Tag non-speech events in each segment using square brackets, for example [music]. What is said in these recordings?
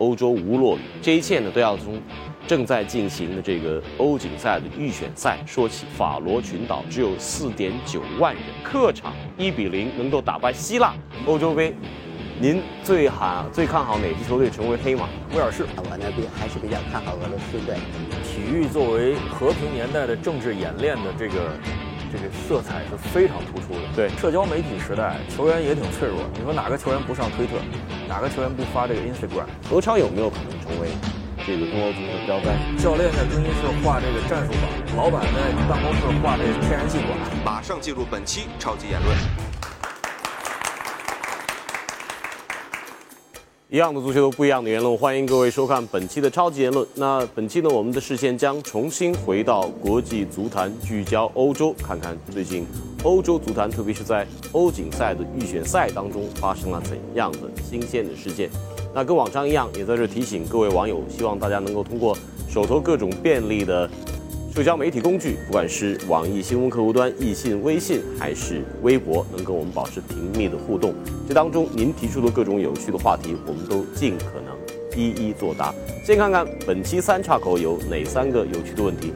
欧洲无落雨，这一切呢都要从正在进行的这个欧锦赛的预选赛说起。法罗群岛只有四点九万人，客场一比零能够打败希腊，欧洲杯，您最喊最看好哪支球队成为黑马？威尔士，我呢比还是比较看好俄罗斯队。体育作为和平年代的政治演练的这个。这个色彩是非常突出的。对，社交媒体时代，球员也挺脆弱。你说哪个球员不上推特？哪个球员不发这个 Instagram？何超有没有可能成为这个中国足球的标杆？教练在更衣室画这个战术板，老板在办公室画这个天然气管。马上进入本期超级言论。一样的足球，不一样的言论。欢迎各位收看本期的超级言论。那本期呢，我们的视线将重新回到国际足坛，聚焦欧洲，看看最近欧洲足坛，特别是在欧锦赛的预选赛当中发生了怎样的新鲜的事件。那跟往常一样，也在这提醒各位网友，希望大家能够通过手头各种便利的。社交媒体工具，不管是网易新闻客户端、易信、微信，还是微博，能跟我们保持频密的互动。这当中您提出的各种有趣的话题，我们都尽可能一一作答。先看看本期三岔口有哪三个有趣的问题。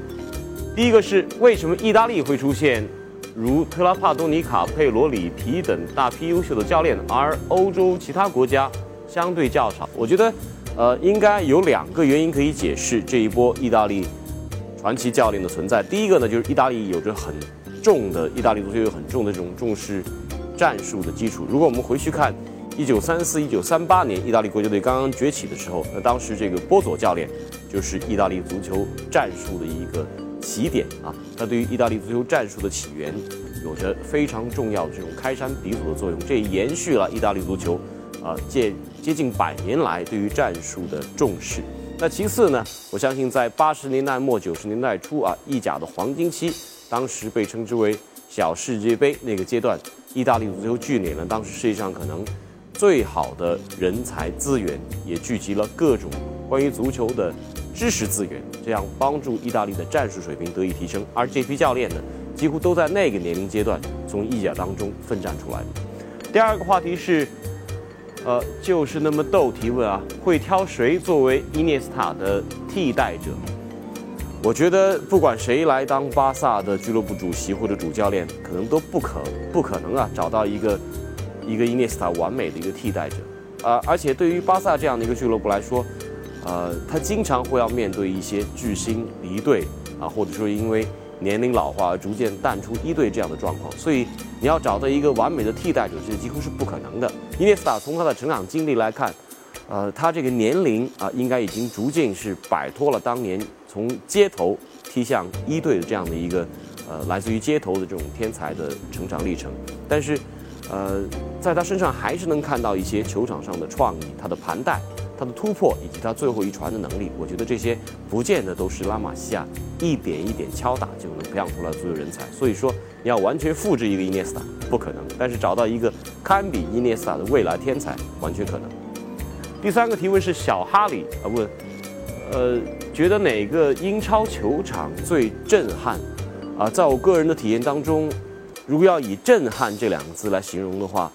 第一个是为什么意大利会出现如特拉帕多尼、卡佩罗里皮等大批优秀的教练，而欧洲其他国家相对较少？我觉得，呃，应该有两个原因可以解释这一波意大利。传奇教练的存在，第一个呢，就是意大利有着很重的意大利足球有很重的这种重视战术的基础。如果我们回去看一九三四、一九三八年意大利国家队刚刚崛起的时候，那当时这个波佐教练就是意大利足球战术的一个起点啊。他对于意大利足球战术的起源有着非常重要的这种开山鼻祖的作用，这也延续了意大利足球啊接接近百年来对于战术的重视。那其次呢？我相信在八十年代末九十年代初啊，意甲的黄金期，当时被称之为小世界杯那个阶段，意大利足球聚敛了当时世界上可能最好的人才资源，也聚集了各种关于足球的知识资源，这样帮助意大利的战术水平得以提升。而这批教练呢，几乎都在那个年龄阶段从意甲当中奋战出来的。第二个话题是。呃，就是那么逗提问啊，会挑谁作为伊涅斯塔的替代者？我觉得不管谁来当巴萨的俱乐部主席或者主教练，可能都不可不可能啊，找到一个一个伊涅斯塔完美的一个替代者。啊，而且对于巴萨这样的一个俱乐部来说，呃，他经常会要面对一些巨星离队啊，或者说因为。年龄老化而逐渐淡出一队这样的状况，所以你要找到一个完美的替代者，这几乎是不可能的。伊涅斯塔从他的成长经历来看，呃，他这个年龄啊，应该已经逐渐是摆脱了当年从街头踢向一队的这样的一个呃来自于街头的这种天才的成长历程。但是，呃，在他身上还是能看到一些球场上的创意，他的盘带。他的突破以及他最后一传的能力，我觉得这些不见得都是拉玛西亚一点一点敲打就能培养出来的足球人才。所以说，你要完全复制一个伊涅斯塔不可能，但是找到一个堪比伊涅斯塔的未来天才完全可能。第三个提问是小哈里啊问，呃，觉得哪个英超球场最震撼？啊，在我个人的体验当中，如果要以震撼这两个字来形容的话。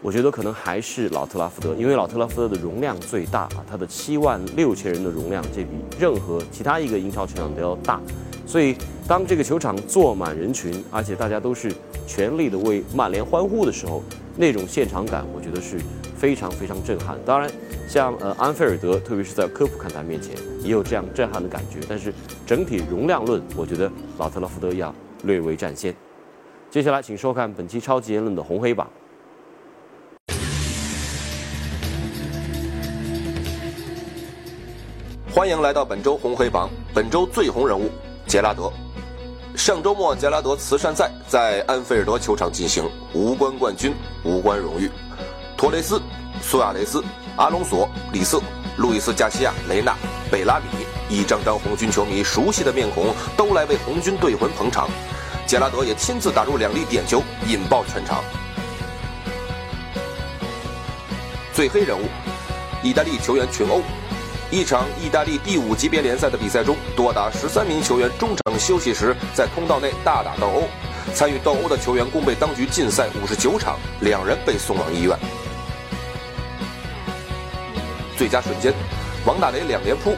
我觉得可能还是老特拉福德，因为老特拉福德的容量最大啊，它的七万六千人的容量，这比任何其他一个英超球场都要大。所以当这个球场坐满人群，而且大家都是全力的为曼联欢呼的时候，那种现场感，我觉得是非常非常震撼。当然，像呃安菲尔德，特别是在科普看台面前，也有这样震撼的感觉。但是整体容量论，我觉得老特拉福德要略微占先。接下来，请收看本期超级言论的红黑榜。欢迎来到本周红黑榜。本周最红人物杰拉德。上周末，杰拉德慈善赛在安菲尔德球场进行，无关冠军，无关荣誉。托雷斯、苏亚雷斯、阿隆索、里瑟、路易斯·加西亚、雷纳、贝拉米，一张张红军球迷熟悉的面孔都来为红军队魂捧场。杰拉德也亲自打入两粒点球，引爆全场。最黑人物，意大利球员群殴。一场意大利第五级别联赛的比赛中，多达十三名球员中场休息时在通道内大打斗殴。参与斗殴的球员共被当局禁赛五十九场，两人被送往医院。最佳瞬间，王大雷两连扑。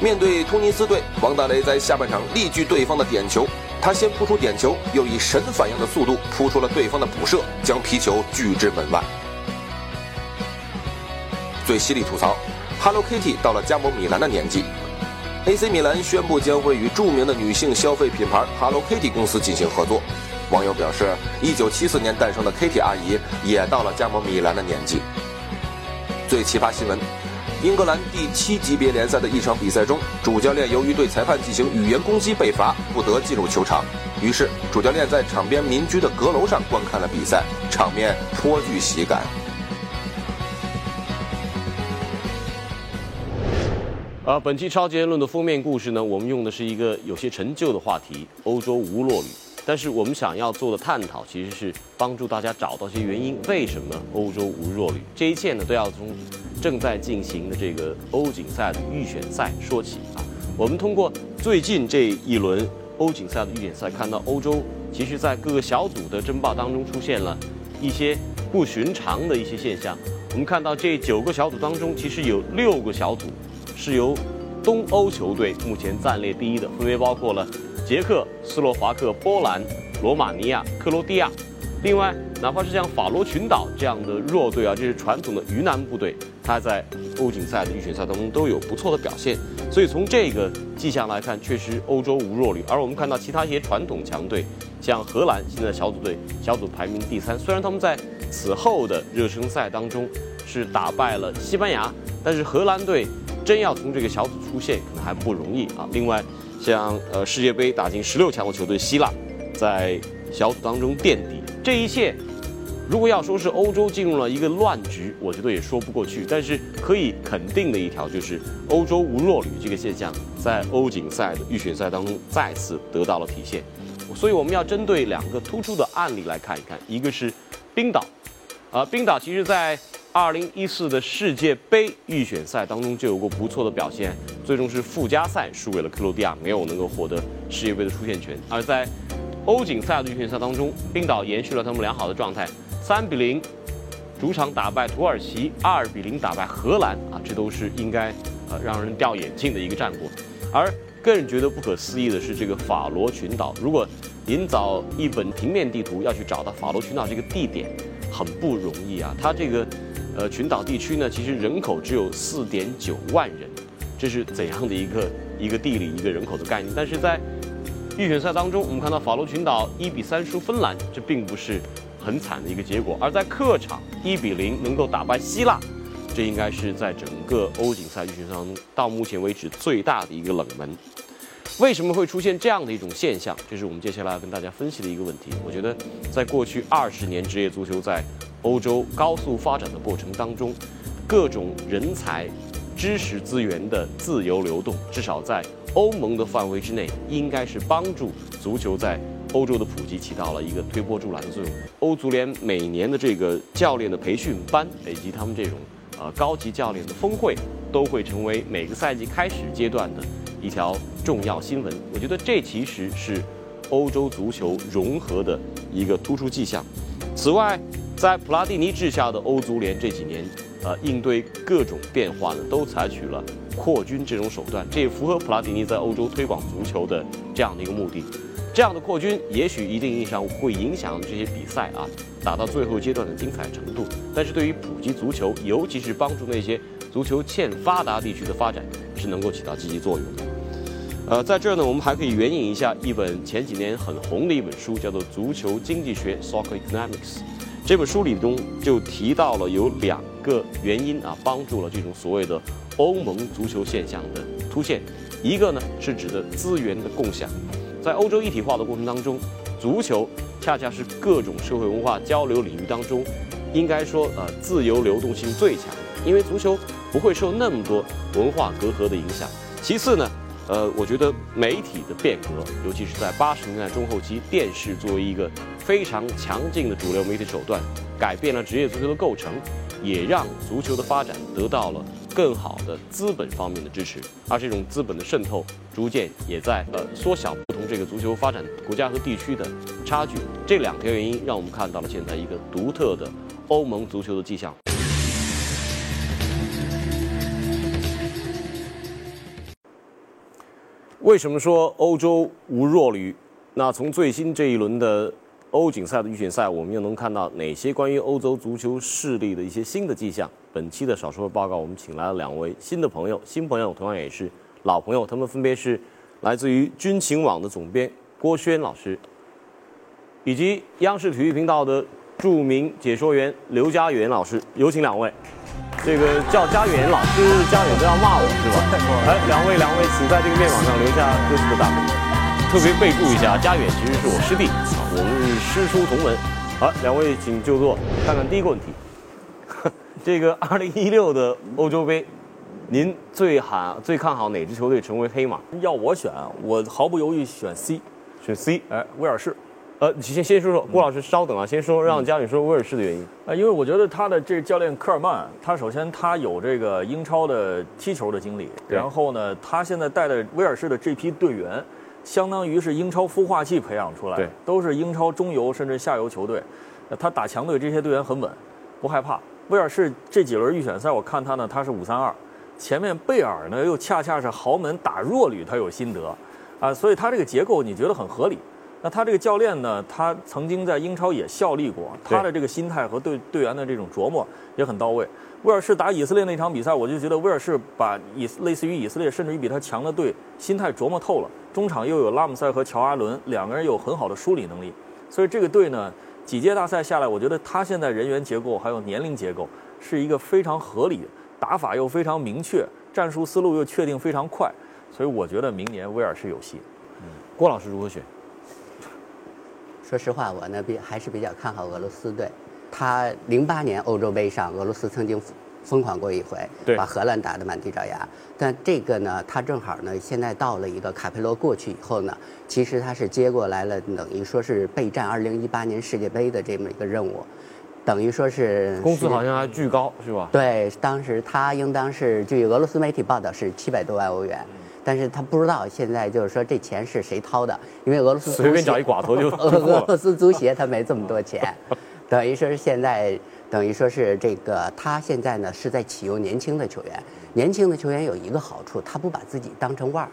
面对突尼斯队，王大雷在下半场力拒对方的点球，他先扑出点球，又以神反应的速度扑出了对方的补射，将皮球拒之门外。最犀利吐槽，Hello Kitty 到了加盟米兰的年纪。AC 米兰宣布将会与著名的女性消费品牌 Hello Kitty 公司进行合作。网友表示，1974年诞生的 Kitty 阿姨也到了加盟米兰的年纪。最奇葩新闻。英格兰第七级别联赛的一场比赛中，主教练由于对裁判进行语言攻击被罚，不得进入球场。于是，主教练在场边民居的阁楼上观看了比赛，场面颇具喜感。啊，本期超级言论的封面故事呢，我们用的是一个有些陈旧的话题——欧洲无弱旅。但是我们想要做的探讨，其实是帮助大家找到一些原因，为什么欧洲无弱旅？这一切呢，都要从。正在进行的这个欧锦赛的预选赛说起啊，我们通过最近这一轮欧锦赛的预选赛，看到欧洲其实在各个小组的争霸当中出现了一些不寻常的一些现象。我们看到这九个小组当中，其实有六个小组是由东欧球队目前暂列第一的，分别包括了捷克、斯洛伐克、波兰、罗马尼亚、克罗地亚。另外，哪怕是像法罗群岛这样的弱队啊，这是传统的鱼腩部队。他在欧锦赛的预选赛当中都有不错的表现，所以从这个迹象来看，确实欧洲无弱旅。而我们看到其他一些传统强队，像荷兰现在小组队小组排名第三，虽然他们在此后的热身赛当中是打败了西班牙，但是荷兰队真要从这个小组出线可能还不容易啊。另外，像呃世界杯打进十六强的球队希腊，在小组当中垫底，这一切。如果要说是欧洲进入了一个乱局，我觉得也说不过去。但是可以肯定的一条就是，欧洲无弱旅这个现象在欧锦赛的预选赛当中再次得到了体现。所以我们要针对两个突出的案例来看一看，一个是冰岛，啊，冰岛其实在2014的世界杯预选赛当中就有过不错的表现，最终是附加赛输给了克罗地亚，没有能够获得世界杯的出线权。而在欧锦赛的预选赛当中，冰岛延续了他们良好的状态。三比零，主场打败土耳其；二比零打败荷兰啊，这都是应该呃让人掉眼镜的一个战果。而更觉得不可思议的是，这个法罗群岛，如果您找一本平面地图要去找到法罗群岛这个地点，很不容易啊。它这个呃群岛地区呢，其实人口只有四点九万人，这是怎样的一个一个地理一个人口的概念？但是在预选赛当中，我们看到法罗群岛一比三输芬兰，这并不是。很惨的一个结果，而在客场一比零能够打败希腊，这应该是在整个欧锦赛预选赛当中到目前为止最大的一个冷门。为什么会出现这样的一种现象？这是我们接下来要跟大家分析的一个问题。我觉得，在过去二十年职业足球在欧洲高速发展的过程当中，各种人才、知识资源的自由流动，至少在欧盟的范围之内，应该是帮助足球在。欧洲的普及起到了一个推波助澜的作用。欧足联每年的这个教练的培训班，以及他们这种呃高级教练的峰会，都会成为每个赛季开始阶段的一条重要新闻。我觉得这其实是欧洲足球融合的一个突出迹象。此外，在普拉蒂尼治下的欧足联这几年，呃，应对各种变化呢，都采取了扩军这种手段，这也符合普拉蒂尼在欧洲推广足球的这样的一个目的。这样的扩军也许一定意义上会影响这些比赛啊打到最后阶段的精彩程度，但是对于普及足球，尤其是帮助那些足球欠发达地区的发展，是能够起到积极作用的。呃，在这儿呢，我们还可以援引一下一本前几年很红的一本书，叫做《足球经济学》（Soccer Economics）。这本书里中就提到了有两个原因啊，帮助了这种所谓的欧盟足球现象的出现。一个呢是指的资源的共享。在欧洲一体化的过程当中，足球恰恰是各种社会文化交流领域当中，应该说呃自由流动性最强，因为足球不会受那么多文化隔阂的影响。其次呢，呃，我觉得媒体的变革，尤其是在八十年代中后期，电视作为一个非常强劲的主流媒体手段，改变了职业足球的构成，也让足球的发展得到了。更好的资本方面的支持，而这种资本的渗透，逐渐也在呃缩小不同这个足球发展国家和地区的差距。这两条原因让我们看到了现在一个独特的欧盟足球的迹象。为什么说欧洲无弱旅？那从最新这一轮的欧锦赛的预选赛，我们又能看到哪些关于欧洲足球势力的一些新的迹象？本期的少说报告，我们请来了两位新的朋友，新朋友同样也是老朋友，他们分别是来自于军情网的总编郭轩老师，以及央视体育频道的著名解说员刘家元老师。有请两位。这个叫家远老师，家远都要骂我是吧？[laughs] 哎，两位两位，请在这个面网上留下各自的大名。特别备注一下，家远其实是我师弟啊，我们是师出同门。好，两位请就坐。看看第一个问题，[laughs] 这个2016的欧洲杯，您最喊最看好哪支球队成为黑马？要我选，我毫不犹豫选 C，选 C。哎，威尔士。呃，先先说说郭老师，稍等啊，先说让家里说威尔士的原因。呃，因为我觉得他的这教练科尔曼，他首先他有这个英超的踢球的经历，然后呢，他现在带的威尔士的这批队员，相当于是英超孵化器培养出来，对，都是英超中游甚至下游球队。他打强队，这些队员很稳，不害怕。威尔士这几轮预选赛，我看他呢，他是五三二，前面贝尔呢又恰恰是豪门打弱旅，他有心得，啊，所以他这个结构你觉得很合理。那他这个教练呢？他曾经在英超也效力过，他的这个心态和对队员的这种琢磨也很到位。威尔士打以色列那场比赛，我就觉得威尔士把以类似于以色列，甚至于比他强的队心态琢磨透了。中场又有拉姆塞和乔阿伦两个人有很好的梳理能力，所以这个队呢，几届大赛下来，我觉得他现在人员结构还有年龄结构是一个非常合理，打法又非常明确，战术思路又确定非常快，所以我觉得明年威尔士有戏。嗯，郭老师如何选？说实话，我呢比还是比较看好俄罗斯队。他零八年欧洲杯上，俄罗斯曾经疯狂过一回，把荷兰打得满地找牙。但这个呢，他正好呢，现在到了一个卡佩罗过去以后呢，其实他是接过来了，等于说是备战二零一八年世界杯的这么一个任务，等于说是工资好像还巨高，是吧？对，当时他应当是据俄罗斯媒体报道是七百多万欧元。但是他不知道现在就是说这钱是谁掏的，因为俄罗斯随便找一寡头就 [laughs] 俄罗斯足协他没这么多钱，等于说是现在等于说是这个他现在呢是在启用年轻的球员，年轻的球员有一个好处，他不把自己当成腕儿，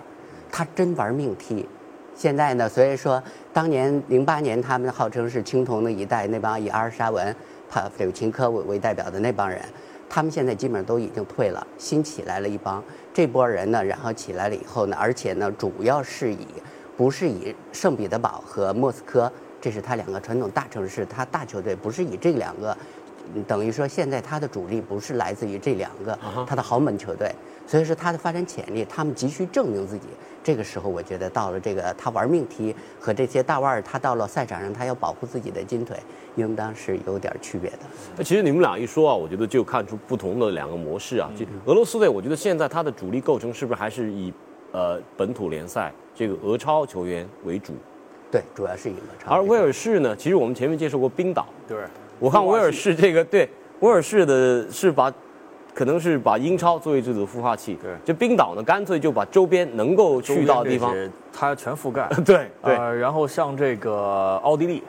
他真玩命踢。现在呢，所以说当年零八年他们号称是青铜的一代，那帮以阿尔沙文、帕夫柳琴科为为代表的那帮人。他们现在基本上都已经退了，新起来了一帮。这波人呢，然后起来了以后呢，而且呢，主要是以不是以圣彼得堡和莫斯科，这是他两个传统大城市，他大球队不是以这两个，等于说现在他的主力不是来自于这两个他的豪门球队，所以说他的发展潜力，他们急需证明自己。这个时候，我觉得到了这个他玩命踢和这些大腕儿，他到了赛场上，他要保护自己的金腿，应当是有点区别的。那其实你们俩一说啊，我觉得就看出不同的两个模式啊。就俄罗斯队，我觉得现在他的主力构成是不是还是以呃本土联赛这个俄超球员为主？对，主要是以俄超。而威尔士呢，其实我们前面介绍过冰岛。对，我看威尔士这个对威尔士的是把。可能是把英超作为这种孵化器，对，就冰岛呢，干脆就把周边能够去到的地方，它全覆盖。[laughs] 对对，然后像这个奥地利，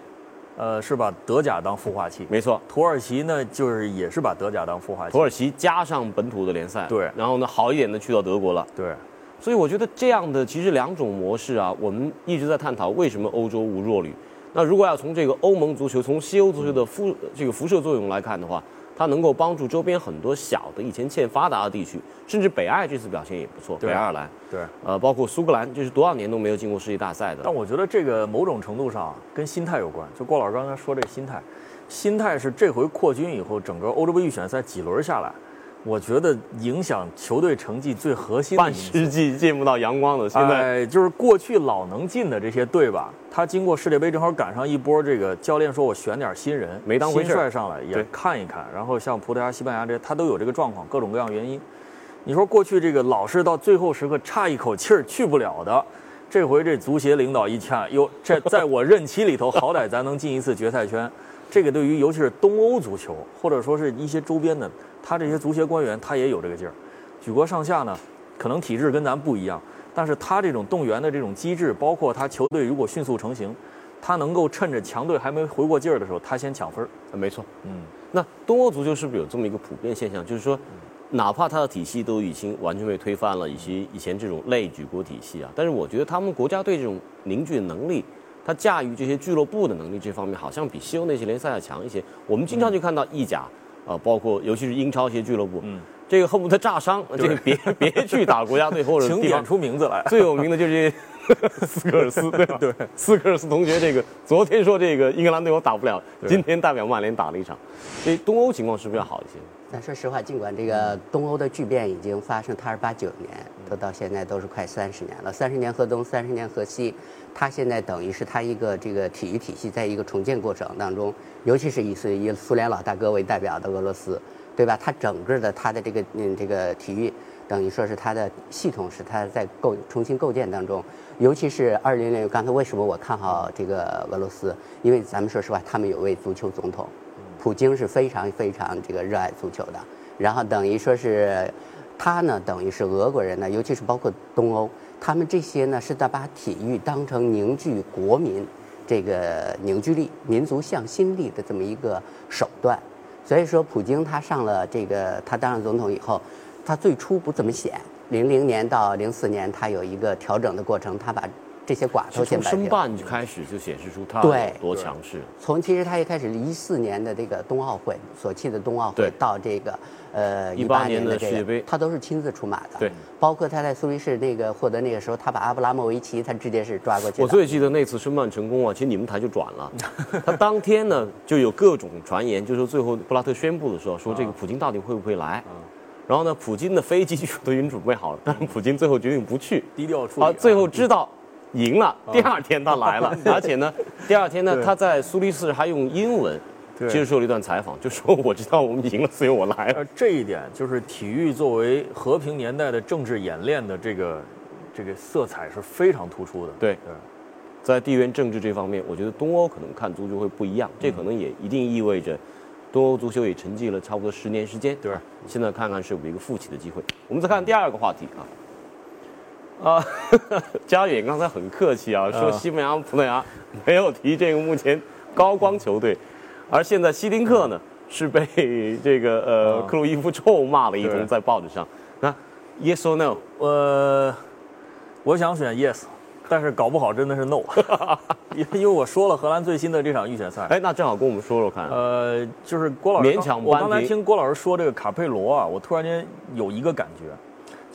呃，是把德甲当孵化器，没错。土耳其呢，就是也是把德甲当孵化器，土耳其加上本土的联赛，对。然后呢，好一点的去到德国了，对。所以我觉得这样的其实两种模式啊，我们一直在探讨为什么欧洲无弱旅。那如果要从这个欧盟足球、从西欧足球的辐这个辐射作用来看的话。它能够帮助周边很多小的、以前欠发达的地区，甚至北爱这次表现也不错。北爱尔兰，对，呃，包括苏格兰，这是多少年都没有进过世界大赛的。但我觉得这个某种程度上跟心态有关。就郭老师刚才说这个心态，心态是这回扩军以后，整个欧洲杯预选赛几轮下来。我觉得影响球队成绩最核心的半世纪见不到阳光的，现在就是过去老能进的这些队吧。他经过世界杯正好赶上一波，这个教练说我选点新人，没当回事，新帅上来也看一看。然后像葡萄牙、西班牙这些，他都有这个状况，各种各样原因。你说过去这个老是到最后时刻差一口气儿去不了的，这回这足协领导一看，哟，这 [laughs] 在我任期里头，好歹咱能进一次决赛圈。这个对于尤其是东欧足球，或者说是一些周边的。他这些足协官员，他也有这个劲儿。举国上下呢，可能体制跟咱不一样，但是他这种动员的这种机制，包括他球队如果迅速成型，他能够趁着强队还没回过劲儿的时候，他先抢分儿。没错，嗯。那东欧足球是不是有这么一个普遍现象，就是说，哪怕他的体系都已经完全被推翻了，以及以前这种类举国体系啊，但是我觉得他们国家队这种凝聚的能力，他驾驭这些俱乐部的能力这方面，好像比西欧那些联赛要强一些。我们经常就看到意甲，啊，包括尤其是英超一些俱乐部，嗯，这个恨不得炸伤，这个别 [laughs] 别去打国家队或者请点出名字来。最有名的就是 [laughs] 斯科尔斯，对吧？对，斯科尔斯同学，这个昨天说这个英格兰队我打不了，今天代表曼联打了一场，所以东欧情况是不是要好一些？但说实话，尽管这个东欧的巨变已经发生，它是八九年，都到现在都是快三十年了，三十年河东，三十年河西，它现在等于是它一个这个体育体系在一个重建过程当中，尤其是以以苏联老大哥为代表的俄罗斯，对吧？它整个的它的这个嗯这个体育，等于说是它的系统是它在构重新构建当中，尤其是二零零，刚才为什么我看好这个俄罗斯？因为咱们说实话，他们有位足球总统。普京是非常非常这个热爱足球的，然后等于说是，他呢等于是俄国人呢，尤其是包括东欧，他们这些呢是在把体育当成凝聚国民这个凝聚力、民族向心力的这么一个手段。所以说，普京他上了这个他当上总统以后，他最初不怎么显，零零年到零四年他有一个调整的过程，他把。这些寡头先从申办开始就显示出他有多强势。从其实他一开始一四年的这个冬奥会，索契的冬奥会到这个呃一八年的世界杯，他都是亲自出马的。对，包括他在苏黎世那个获得那个时候，他把阿布拉莫维奇他直接是抓过去。我最记得那次申办成功啊，其实你们台就转了。[laughs] 他当天呢就有各种传言，就说最后布拉特宣布的时候说这个普京到底会不会来？然后呢，普京的飞机都已经准备好了，但是普京最后决定不去，低调处理。啊，最后知道。赢了，第二天他来了，[laughs] 而且呢，第二天呢，他在苏黎世还用英文接受了一段采访，就说我知道我们赢了，所以我来了。这一点就是体育作为和平年代的政治演练的这个这个色彩是非常突出的。对，在地缘政治这方面，我觉得东欧可能看足球会不一样，这可能也一定意味着东欧足球也沉寂了差不多十年时间。对，现在看看是有一个复起的机会。我们再看第二个话题啊。啊，[laughs] 佳远刚才很客气啊，说西班牙、葡萄牙没有提这个目前高光球队，而现在希丁克呢是被这个呃克鲁伊夫臭骂了一通在报纸上。那 yes or no？呃，我想选 yes，但是搞不好真的是 no，因 [laughs] 因为我说了荷兰最新的这场预选赛。哎，那正好跟我们说说看。呃，就是郭老师，勉强我刚才听郭老师说这个卡佩罗啊，我突然间有一个感觉。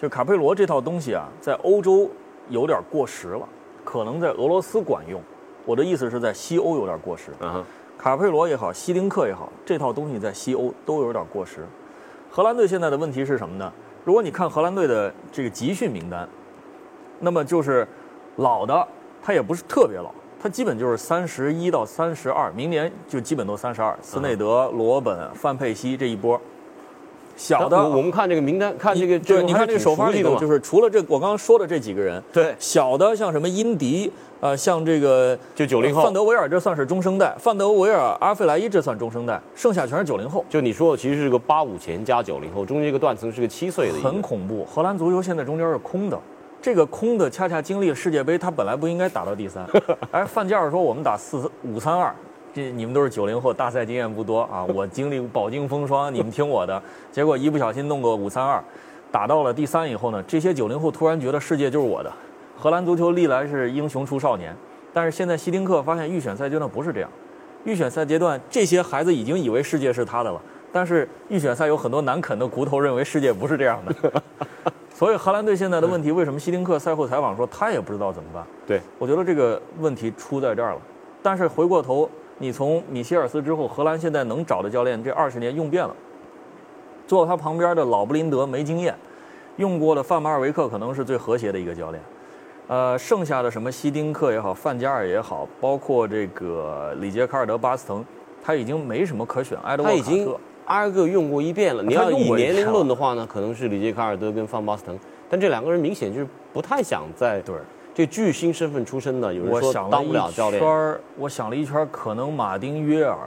就卡佩罗这套东西啊，在欧洲有点过时了，可能在俄罗斯管用。我的意思是在西欧有点过时。嗯卡佩罗也好，希丁克也好，这套东西在西欧都有点过时。荷兰队现在的问题是什么呢？如果你看荷兰队的这个集训名单，那么就是老的，他也不是特别老，他基本就是三十一到三十二，明年就基本都三十二。斯内德、罗本、范佩西这一波。小的，我们看这个名单，看这个，对，你看这个首发里头，就是除了这我刚刚说的这几个人，对，小的像什么英迪，呃，像这个就九零后，范德维尔这算是中生代，范德维尔、阿费莱伊这算中生代，剩下全是九零后。就你说的，其实是个八五前加九零后，中间一个断层是个七岁的，很恐怖。荷兰足球现在中间是空的，这个空的恰恰经历了世界杯，他本来不应该打到第三。[laughs] 哎，范加尔说我们打四五三二。这你们都是九零后，大赛经验不多啊！我经历饱经风霜，你们听我的。结果一不小心弄个五三二，打到了第三以后呢，这些九零后突然觉得世界就是我的。荷兰足球历来是英雄出少年，但是现在希丁克发现预选赛阶段不是这样。预选赛阶段，这些孩子已经以为世界是他的了，但是预选赛有很多难啃的骨头，认为世界不是这样的。[laughs] 所以荷兰队现在的问题，为什么希丁克赛后采访说他也不知道怎么办？对我觉得这个问题出在这儿了。但是回过头。你从米歇尔斯之后，荷兰现在能找的教练这二十年用遍了。坐他旁边的老布林德没经验，用过的范马尔维克可能是最和谐的一个教练。呃，剩下的什么希丁克也好，范加尔也好，包括这个里杰卡尔德巴斯滕，他已经没什么可选。埃德沃卡特，二个用过一遍了。你要以年龄论的话呢，可能是里杰卡尔德跟范巴斯滕，但这两个人明显就是不太想在对。这巨星身份出身的，有人说当不了教练。我想了一圈，可能马丁约尔，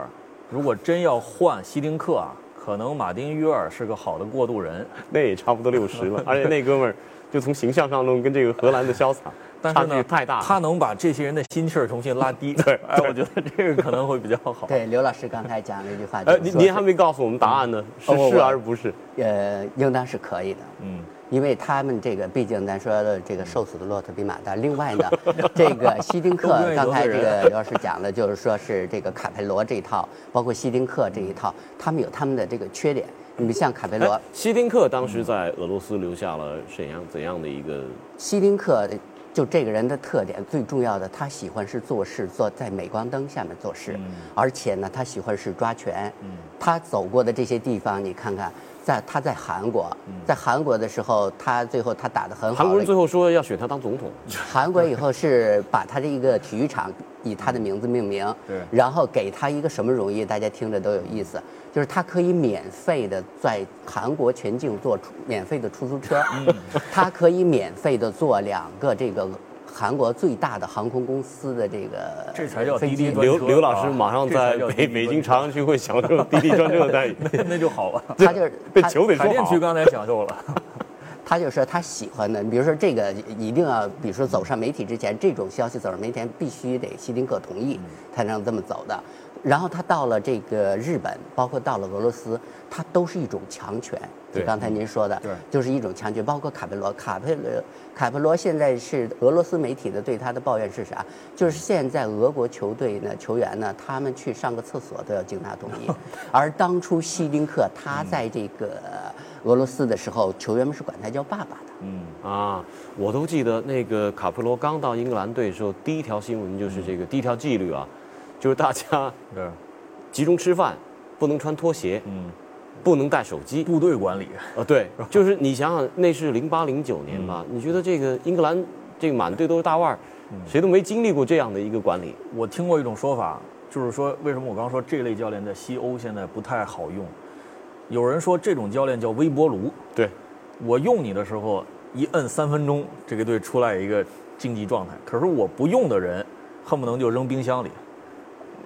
如果真要换希丁克啊，可能马丁约尔是个好的过渡人。[laughs] 那也差不多六十了，[laughs] 而且那哥们儿就从形象上弄跟这个荷兰的潇洒 [laughs] 但是呢，太大，他能把这些人的心气儿重新拉低。对，哎，我觉得这个可能会比较好。对，刘老师刚才讲了一句话，呃，您您还没告诉我们答案呢，是是还是不是？呃，应当是可以的。嗯。因为他们这个，毕竟咱说的这个瘦死的骆驼比马大。另外呢，这个 [laughs] 希丁克刚才这个刘老师讲的，就是说是这个卡佩罗这一套，包括希丁克这一套，他们有他们的这个缺点。你们像卡佩罗，希丁克当时在俄罗斯留下了怎样怎样的一个？希丁克就这个人的特点，最重要的，他喜欢是做事，做在镁光灯下面做事，而且呢，他喜欢是抓权。他走过的这些地方，你看看。在他在韩国，在韩国的时候，他最后他打得很好。韩国人最后说要选他当总统。[laughs] 韩国以后是把他这一个体育场以他的名字命名，对，然后给他一个什么荣誉？大家听着都有意思，就是他可以免费的在韩国全境坐免费的出租车，他可以免费的坐两个这个。韩国最大的航空公司的这个，这才叫滴滴刘刘老师马上在北北京朝阳区会享受滴滴专车的待遇，[laughs] 那就好了。[laughs] 他就是被球给海淀区刚才享受了。[laughs] 他就说他喜欢的，比如说这个一定要，比如说走上媒体之前，这种消息走上媒体必须得希丁克同意才能这么走的。然后他到了这个日本，包括到了俄罗斯，他都是一种强权。就刚才您说的，对，就是一种强权。包括卡佩罗，卡佩罗，卡佩罗现在是俄罗斯媒体的对他的抱怨是啥？就是现在俄国球队呢，球员呢，他们去上个厕所都要经他同意。[laughs] 而当初希丁克他在这个俄罗斯的时候，球员们是管他叫爸爸的。嗯啊，我都记得那个卡佩罗刚到英格兰队的时候，第一条新闻就是这个第一条纪律啊，就是大家集中吃饭，不能穿拖鞋。嗯。不能带手机，部队管理啊，对，就是你想想，那是零八零九年吧？你觉得这个英格兰这个满队都是大腕儿，谁都没经历过这样的一个管理。我听过一种说法，就是说为什么我刚说这类教练在西欧现在不太好用？有人说这种教练叫微波炉，对，我用你的时候一摁三分钟，这个队出来一个竞技状态，可是我不用的人，恨不能就扔冰箱里。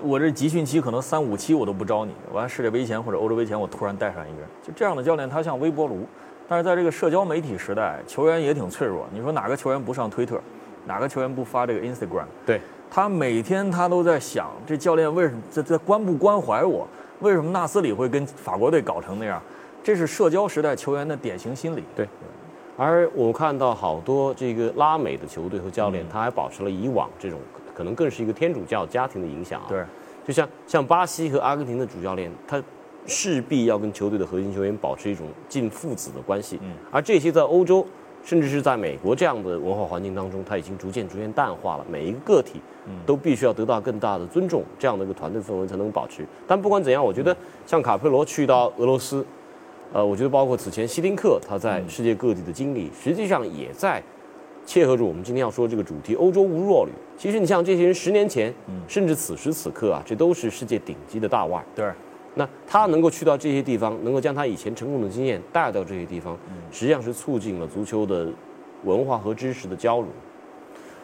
我这集训期可能三五期我都不招你，完世界杯前或者欧洲杯前我突然带上一个人，就这样的教练他像微波炉，但是在这个社交媒体时代，球员也挺脆弱。你说哪个球员不上推特，哪个球员不发这个 Instagram？对，他每天他都在想，这教练为什么在在关不关怀我？为什么纳斯里会跟法国队搞成那样？这是社交时代球员的典型心理。对，而我看到好多这个拉美的球队和教练，他还保持了以往这种。可能更是一个天主教家庭的影响啊。对，就像像巴西和阿根廷的主教练，他势必要跟球队的核心球员保持一种近父子的关系。嗯。而这些在欧洲，甚至是在美国这样的文化环境当中，他已经逐渐逐渐淡化了。每一个个体，都必须要得到更大的尊重，这样的一个团队氛围才能保持。但不管怎样，我觉得像卡佩罗去到俄罗斯，呃，我觉得包括此前希丁克他在世界各地的经历，实际上也在。切合着我们今天要说这个主题，欧洲无弱旅。其实你像这些人，十年前，甚至此时此刻啊，这都是世界顶级的大腕。对，那他能够去到这些地方，能够将他以前成功的经验带到这些地方，实际上是促进了足球的文化和知识的交融。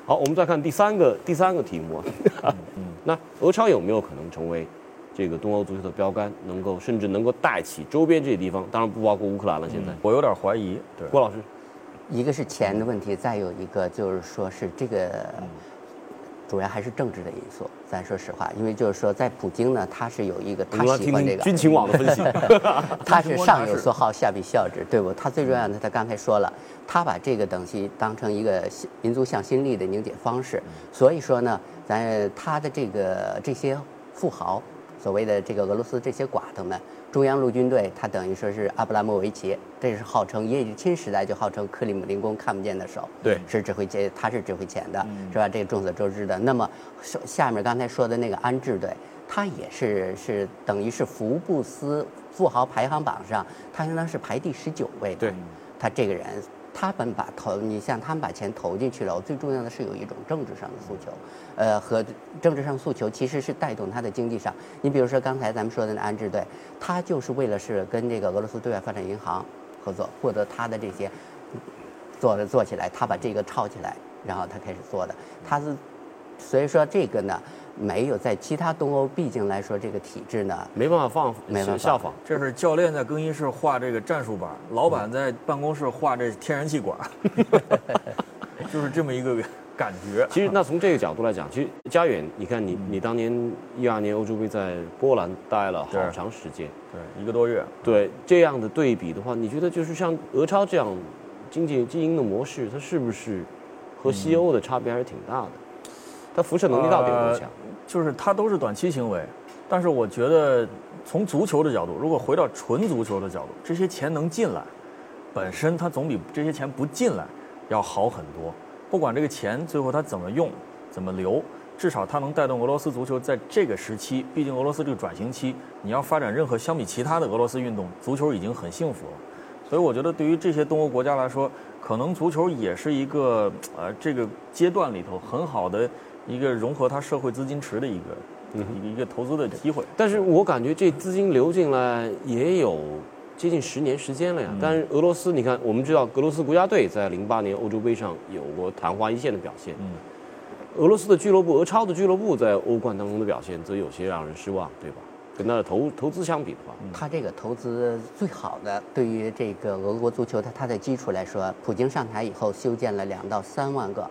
好，我们再看第三个第三个题目啊，[laughs] 那俄超有没有可能成为这个东欧足球的标杆，能够甚至能够带起周边这些地方？当然不包括乌克兰了。现在我有点怀疑。对，郭老师。一个是钱的问题，再有一个就是说是这个，主要还是政治的因素。咱说实话，因为就是说在普京呢，他是有一个他喜欢这个军情网的分析，[laughs] 他是上有所 [laughs] 好，下必效之，对不？他最重要的，他刚才说了，他把这个东西当成一个民族向心力的凝结方式。所以说呢，咱他的这个这些富豪，所谓的这个俄罗斯这些寡头们。中央陆军队，他等于说是阿布拉莫维奇，这是号称叶利钦时代就号称克里姆林宫看不见的手，对，是指挥前，他是指挥前的，是吧？这个众所周知的。那么下面刚才说的那个安置队，他也是是等于是福布斯富豪排行榜上，他应当是排第十九位的。对，他这个人。他们把投，你像他们把钱投进去了，最重要的是有一种政治上的诉求，呃，和政治上诉求其实是带动他的经济上。你比如说刚才咱们说的那安置队，他就是为了是跟这个俄罗斯对外发展银行合作，获得他的这些做的做起来，他把这个抄起来，然后他开始做的。他是所以说这个呢。没有在其他东欧，毕竟来说这个体制呢，没办法放，没办法效仿。这是教练在更衣室画这个战术板，老板在办公室画这天然气管，[laughs] 就是这么一个感觉。其实，那从这个角度来讲，其实佳远，你看你你当年一二年欧洲杯在波兰待了好长时间，对，一个多月。对这样的对比的话，你觉得就是像俄超这样经济经营的模式，它是不是和西欧的差别还是挺大的？它辐射能力到底有多强？就是它都是短期行为，但是我觉得从足球的角度，如果回到纯足球的角度，这些钱能进来，本身它总比这些钱不进来要好很多。不管这个钱最后它怎么用、怎么流，至少它能带动俄罗斯足球在这个时期，毕竟俄罗斯这个转型期，你要发展任何相比其他的俄罗斯运动，足球已经很幸福了。所以我觉得对于这些东欧国家来说，可能足球也是一个呃这个阶段里头很好的一个融合它社会资金池的一个一个一个投资的机会。但是我感觉这资金流进来也有接近十年时间了呀。但是俄罗斯，你看，我们知道俄罗斯国家队在零八年欧洲杯上有过昙花一现的表现。嗯，俄罗斯的俱乐部，俄超的俱乐部在欧冠当中的表现则有些让人失望，对吧？跟他的投投资相比的话，他这个投资最好的，对于这个俄国足球的它的基础来说，普京上台以后修建了两到三万个，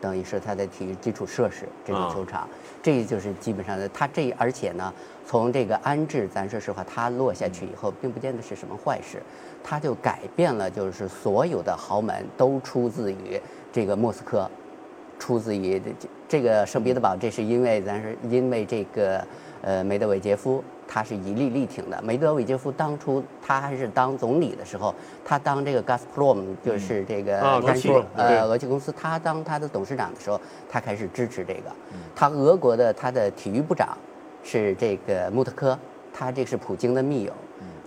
等于是它的体育基础设施，这个啊球场，这就是基本上的。它这而且呢，从这个安置，咱说实话，它落下去以后，并不见得是什么坏事，它就改变了，就是所有的豪门都出自于这个莫斯科。出自于这这个圣彼得堡，这是因为咱是因为这个呃梅德韦杰夫他是一力力挺的。梅德韦杰夫当初他还是当总理的时候，他当这个 Gazprom 就是这个啊俄气俄气对呃俄气公司，他当他的董事长的时候，他开始支持这个。他俄国的他的体育部长是这个穆特科，他这是普京的密友。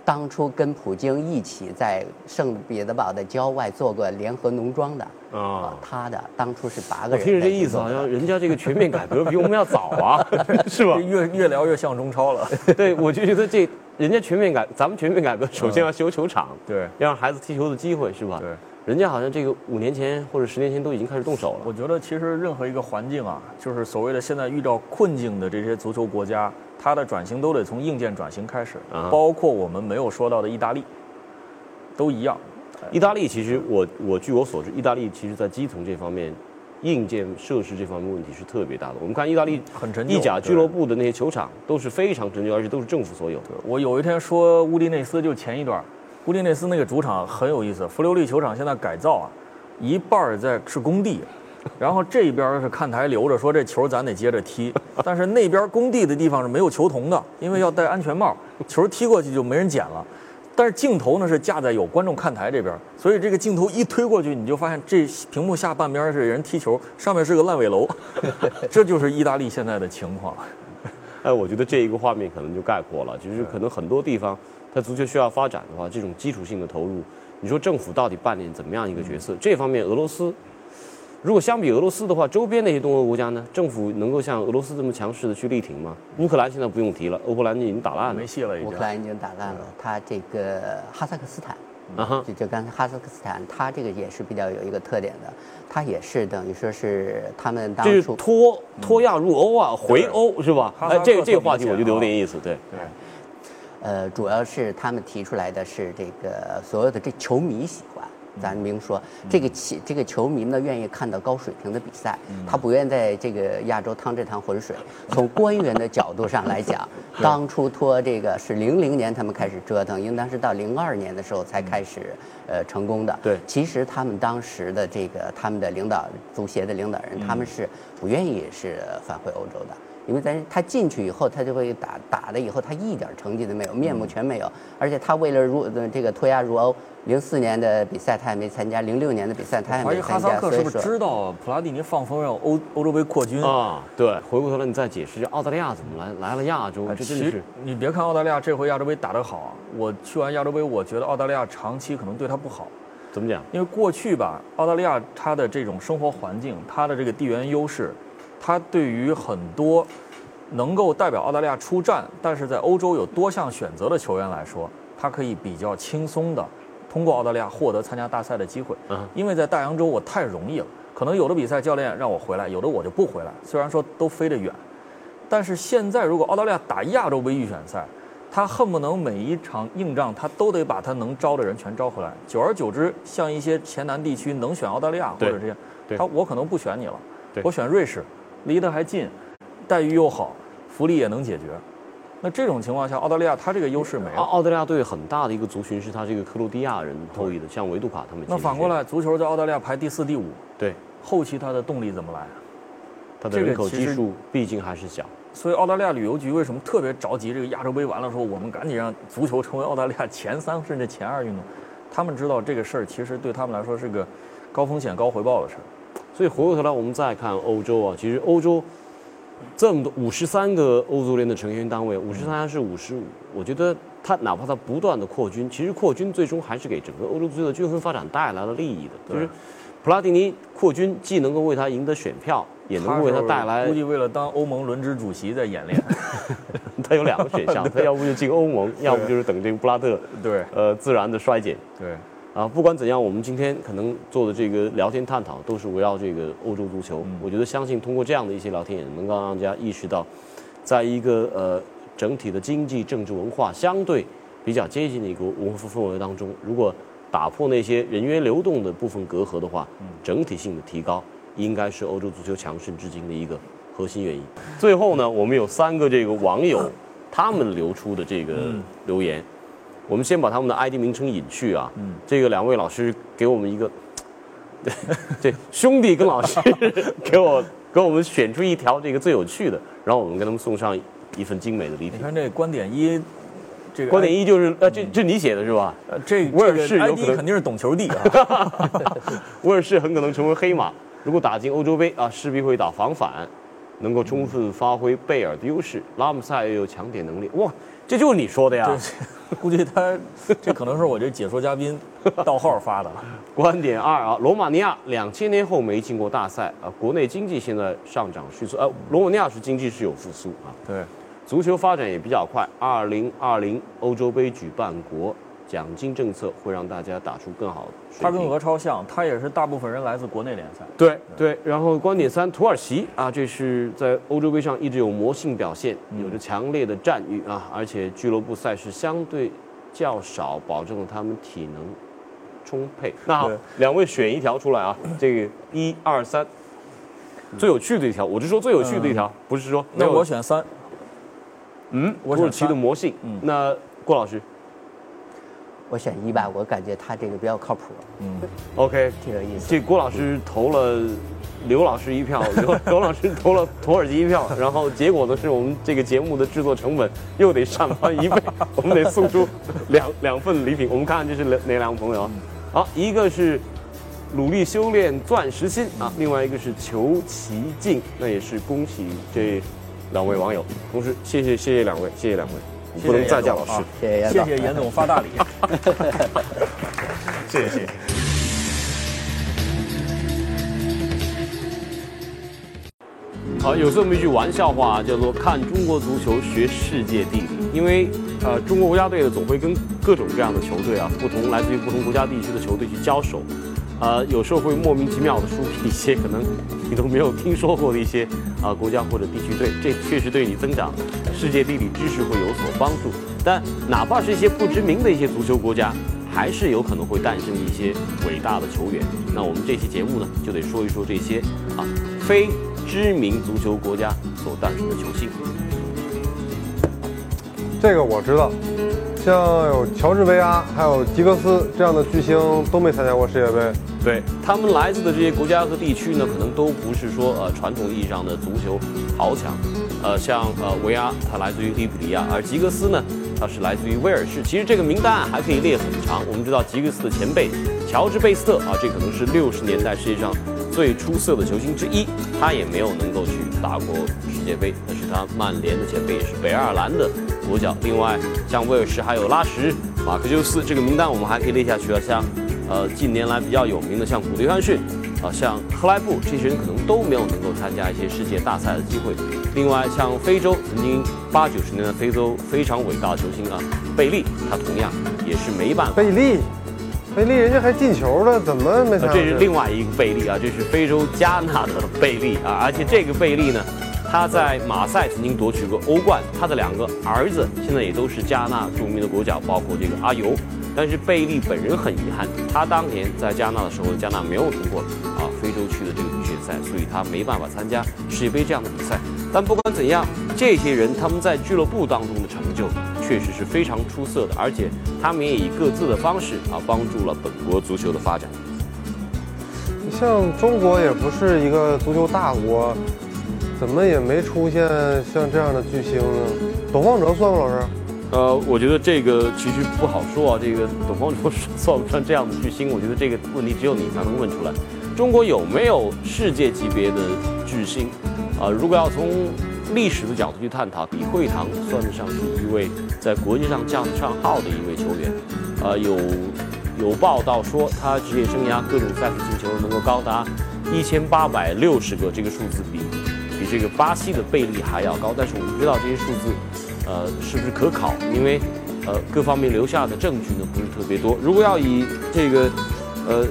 当初跟普京一起在圣彼得堡的郊外做过联合农庄的啊他的当初是八个我人。听着这意思，好像人家这个全面改革比我们要早啊，[laughs] 是吧？越越聊越像中超了。[laughs] 对，我就觉得这人家全面改，咱们全面改革，首先要修球场，[laughs] 对要让孩子踢球的机会，是吧？对。人家好像这个五年前或者十年前都已经开始动手了。我觉得其实任何一个环境啊，就是所谓的现在遇到困境的这些足球国家，它的转型都得从硬件转型开始，啊包括我们没有说到的意大利，都一样。意大利其实我我据我所知，意大利其实在基层这方面，硬件设施这方面问题是特别大的。我们看意大利很陈旧意甲俱乐部的那些球场都是非常陈旧，而且都是政府所有。我有一天说乌迪内斯，就前一段，乌迪内斯那个主场很有意思，弗留利球场现在改造啊，一半儿在是工地，[laughs] 然后这边是看台留着，说这球咱得接着踢，但是那边工地的地方是没有球童的，因为要戴安全帽，球踢过去就没人捡了。但是镜头呢是架在有观众看台这边，所以这个镜头一推过去，你就发现这屏幕下半边是人踢球，上面是个烂尾楼，[laughs] 这就是意大利现在的情况。哎，我觉得这一个画面可能就概括了，就是可能很多地方，它足球需要发展的话，这种基础性的投入，你说政府到底扮演怎么样一个角色？这方面，俄罗斯如果相比俄罗斯的话，周边那些东欧国家呢，政府能够像俄罗斯这么强势的去力挺吗？乌克兰现在不用提了，乌克兰已经打烂了没。戏了已经乌克。兰已经打烂了，他这个哈萨克斯坦，啊哈，就就刚才哈萨克斯坦，它这个也是比较有一个特点的，它也是等于说是他们当这是初脱脱亚入欧啊，回欧是吧？哎，这个这个话题我觉得有啊点意思，对。对，呃，主要是他们提出来的是这个所有的这球迷。咱明说，这个球这个球迷呢，愿意看到高水平的比赛，他不愿在这个亚洲趟这趟浑水。从官员的角度上来讲，[laughs] 当初拖这个是零零年他们开始折腾，应当是到零二年的时候才开始呃成功的。对其实他们当时的这个他们的领导足协的领导人，他们是不愿意是返回欧洲的。因为咱他进去以后，他就会打打了以后，他一点成绩都没有，面目全没有。而且他为了入呃这个脱亚入欧，零四年的比赛他也没参加，零六年的比赛他也没参加。哈萨克是不是知道普拉蒂尼放风让欧欧洲杯扩军？啊，对，回过头来你再解释，澳大利亚怎么来来了亚洲？哎其实这真的是你别看澳大利亚这回亚洲杯打得好啊，我去完亚洲杯，我觉得澳大利亚长期可能对他不好，怎么讲？因为过去吧，澳大利亚它的这种生活环境，它的这个地缘优势，它对于很多能够代表澳大利亚出战，但是在欧洲有多项选择的球员来说，他可以比较轻松的通过澳大利亚获得参加大赛的机会。嗯因为在大洋洲我太容易了，可能有的比赛教练让我回来，有的我就不回来。虽然说都飞得远，但是现在如果澳大利亚打亚洲杯预选赛，他恨不能每一场硬仗他都得把他能招的人全招回来。久而久之，像一些前南地区能选澳大利亚或者这样，他我可能不选你了。我选瑞士，离得还近，待遇又好，福利也能解决。那这种情况下，澳大利亚它这个优势没澳了。澳大利亚队很大的一个族群是它这个克罗地亚人后裔的，像维杜卡他们。那反过，来，足球在澳大利亚排第四、第五，对后期它的动力怎么来？它的人口基数毕竟还是小。所以澳大利亚旅游局为什么特别着急？这个亚洲杯完了之后，我们赶紧让足球成为澳大利亚前三甚至前二运动。他们知道这个事儿其实对他们来说是个高风险高回报的事儿。所以回过头来，我们再看欧洲啊，其实欧洲这么多五十三个欧足联的成员单位，五十三还是五十五？我觉得它哪怕它不断的扩军，其实扩军最终还是给整个欧洲足球的均衡发展带来了利益的。对就是普拉蒂尼扩军，既能够为他赢得选票，也能够为他带来估计为了当欧盟轮值主席在演练。[laughs] 他有两个选项，[laughs] 他要不就进欧盟，要不就是等这个布拉特对呃自然的衰减。对，啊，不管怎样，我们今天可能做的这个聊天探讨都是围绕这个欧洲足球。我觉得相信通过这样的一些聊天，也能够让大家意识到，在一个呃整体的经济、政治、文化相对比较接近的一个文化氛围当中，如果打破那些人员流动的部分隔阂的话，整体性的提高应该是欧洲足球强盛至今的一个核心原因。最后呢，我们有三个这个网友他们留出的这个留言。我们先把他们的 ID 名称隐去啊。嗯，这个两位老师给我们一个，对 [laughs] 对，兄弟跟老师 [laughs] 给我给我们选出一条这个最有趣的，然后我们给他们送上一份精美的礼品。你看这观点一，这个观点一就是呃，这这你写的是吧？呃这威尔士有可能肯定是懂球帝啊。[laughs] 威尔士很可能成为黑马，如果打进欧洲杯啊，势必会打防反，能够充分发挥贝尔的优势。拉姆塞也有抢点能力，哇，这就是你说的呀。[laughs] 估计他这可能是我这解说嘉宾盗号发的。[laughs] 观点二啊，罗马尼亚两千年后没进过大赛啊，国内经济现在上涨迅速，呃，罗马尼亚是经济是有复苏啊，对，足球发展也比较快。二零二零欧洲杯举办国，奖金政策会让大家打出更好的水平。他跟俄超像，他也是大部分人来自国内联赛。对对，然后观点三，土耳其啊，这是在欧洲杯上一直有魔性表现，有着强烈的战欲啊，而且俱乐部赛事相对较少，保证了他们体能充沛。那好，两位选一条出来啊，这个一二三，最有趣的一条，我是说最有趣的一条，不是说那我选三，嗯，土耳其的魔性。嗯那郭老师我选一吧，我感觉他这个比较靠谱，嗯，OK，挺有意思。这郭老师投了刘老师一票，刘刘老师投了土耳其一票，然后结果呢是我们这个节目的制作成本又得上翻一倍，我们得送出两两份礼品。我们看看这是哪哪两个朋友啊？好，一个是努力修炼钻石心啊，另外一个是求其境，那也是恭喜这两位网友。同时谢谢谢谢两位，谢谢两位，我不能再叫老师。谢谢严总。谢谢严总发大礼。[laughs] 谢谢谢谢。好，有这么一句玩笑话，叫做“看中国足球学世界地理”，因为呃，中国国家队呢总会跟各种各样的球队啊，不同来自于不同国家地区的球队去交手，呃，有时候会莫名其妙的输给一些可能你都没有听说过的一些啊、国家或者地区队，这确实对你增长世界地理知识会有所帮助。但哪怕是一些不知名的一些足球国家，还是有可能会诞生一些伟大的球员。那我们这期节目呢，就得说一说这些啊非知名足球国家所诞生的球星。这个我知道，像有乔治维阿，还有吉格斯这样的巨星都没参加过世界杯。对他们来自的这些国家和地区呢，可能都不是说呃传统意义上的足球豪强，呃，像呃维阿他来自于利比里亚，而吉格斯呢，他是来自于威尔士。其实这个名单啊还可以列很长。我们知道吉格斯的前辈乔治贝斯特啊，这可能是六十年代世界上最出色的球星之一，他也没有能够去打过世界杯，但是他曼联的前辈也是北爱尔兰的国脚。另外像威尔士还有拉什、马克修斯这个名单我们还可以列下去啊，像。呃，近年来比较有名的像古迪汉逊，啊、像克莱布这些人可能都没有能够参加一些世界大赛的机会。另外，像非洲曾经八九十年代非洲非常伟大的球星啊，贝利，他同样也是没办法。贝利，贝利人家还进球了，怎么没？这是另外一个贝利啊，这是非洲加纳的贝利啊，而且这个贝利呢，他在马赛曾经夺取过欧冠，他的两个儿子现在也都是加纳著名的国脚，包括这个阿尤。但是贝利本人很遗憾，他当年在加纳的时候，加纳没有通过啊非洲区的这个预选赛，所以他没办法参加世界杯这样的比赛。但不管怎样，这些人他们在俱乐部当中的成就确实是非常出色的，而且他们也以各自的方式啊帮助了本国足球的发展。你像中国也不是一个足球大国，怎么也没出现像这样的巨星呢？董方哲算吗，老师？呃，我觉得这个其实不好说啊。这个董方哲算不算这样的巨星？我觉得这个问题只有你才能问出来。中国有没有世界级别的巨星？啊，如果要从历史的角度去探讨，李惠堂算得上是一位在国际上降得上号的一位球员。呃，有有报道说他职业生涯各种赛事进球能够高达一千八百六十个，这个数字比这个巴西的贝利还要高。但是我们知道这些数字。呃，是不是可考？因为，呃，各方面留下的证据呢不是特别多。如果要以这个，呃，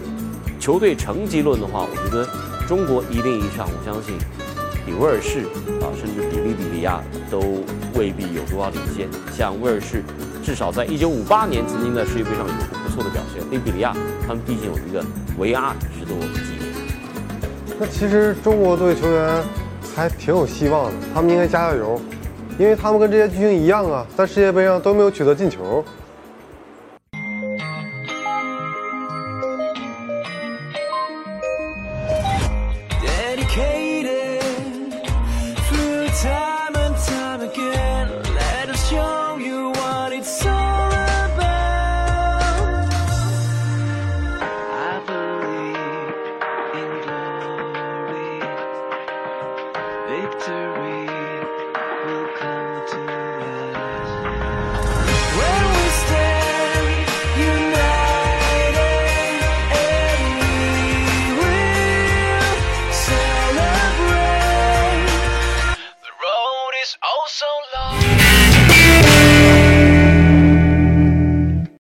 球队成绩论的话，我觉得中国一定以上，我相信比威尔士啊，甚至比利比里亚都未必有多少领先。像威尔士，至少在1958年曾经在世界杯上有过不错的表现。利比里亚，他们毕竟有一个维阿值得我们纪念。那其实中国队球员还挺有希望的，他们应该加加油。因为他们跟这些巨星一样啊，在世界杯上都没有取得进球。